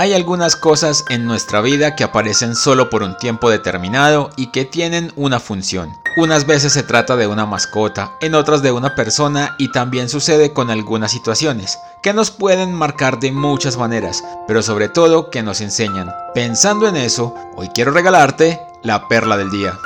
Hay algunas cosas en nuestra vida que aparecen solo por un tiempo determinado y que tienen una función. Unas veces se trata de una mascota, en otras de una persona y también sucede con algunas situaciones, que nos pueden marcar de muchas maneras, pero sobre todo que nos enseñan. Pensando en eso, hoy quiero regalarte la perla del día.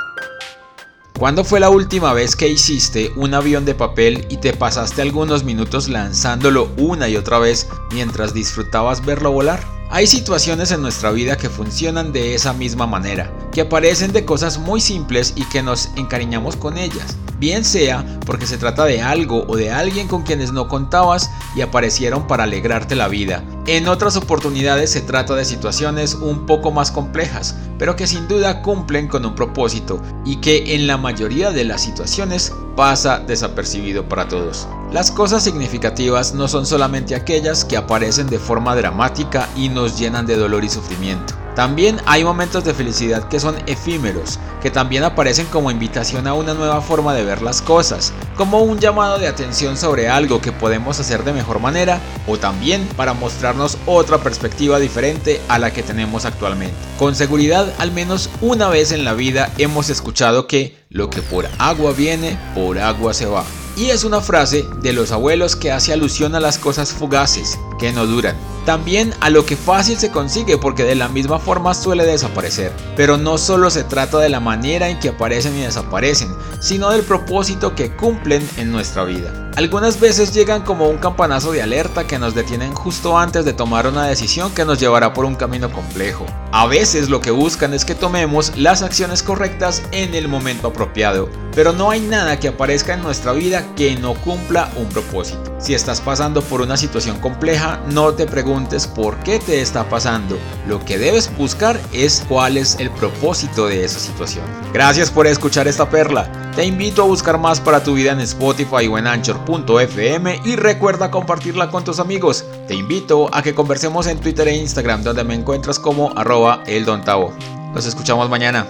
¿Cuándo fue la última vez que hiciste un avión de papel y te pasaste algunos minutos lanzándolo una y otra vez mientras disfrutabas verlo volar? Hay situaciones en nuestra vida que funcionan de esa misma manera, que aparecen de cosas muy simples y que nos encariñamos con ellas, bien sea porque se trata de algo o de alguien con quienes no contabas y aparecieron para alegrarte la vida. En otras oportunidades se trata de situaciones un poco más complejas, pero que sin duda cumplen con un propósito y que en la mayoría de las situaciones pasa desapercibido para todos. Las cosas significativas no son solamente aquellas que aparecen de forma dramática y nos llenan de dolor y sufrimiento. También hay momentos de felicidad que son efímeros, que también aparecen como invitación a una nueva forma de ver las cosas, como un llamado de atención sobre algo que podemos hacer de mejor manera o también para mostrarnos otra perspectiva diferente a la que tenemos actualmente. Con seguridad, al menos una vez en la vida hemos escuchado que lo que por agua viene, por agua se va. Y es una frase de los abuelos que hace alusión a las cosas fugaces, que no duran. También a lo que fácil se consigue porque de la misma forma suele desaparecer. Pero no solo se trata de la manera en que aparecen y desaparecen, sino del propósito que cumplen en nuestra vida. Algunas veces llegan como un campanazo de alerta que nos detienen justo antes de tomar una decisión que nos llevará por un camino complejo. A veces lo que buscan es que tomemos las acciones correctas en el momento apropiado, pero no hay nada que aparezca en nuestra vida que no cumpla un propósito. Si estás pasando por una situación compleja, no te preguntes por qué te está pasando. Lo que debes buscar es cuál es el propósito de esa situación. Gracias por escuchar esta perla. Te invito a buscar más para tu vida en Spotify o en Anchor.fm y recuerda compartirla con tus amigos. Te invito a que conversemos en Twitter e Instagram donde me encuentras como arroba eldontavo. Nos escuchamos mañana.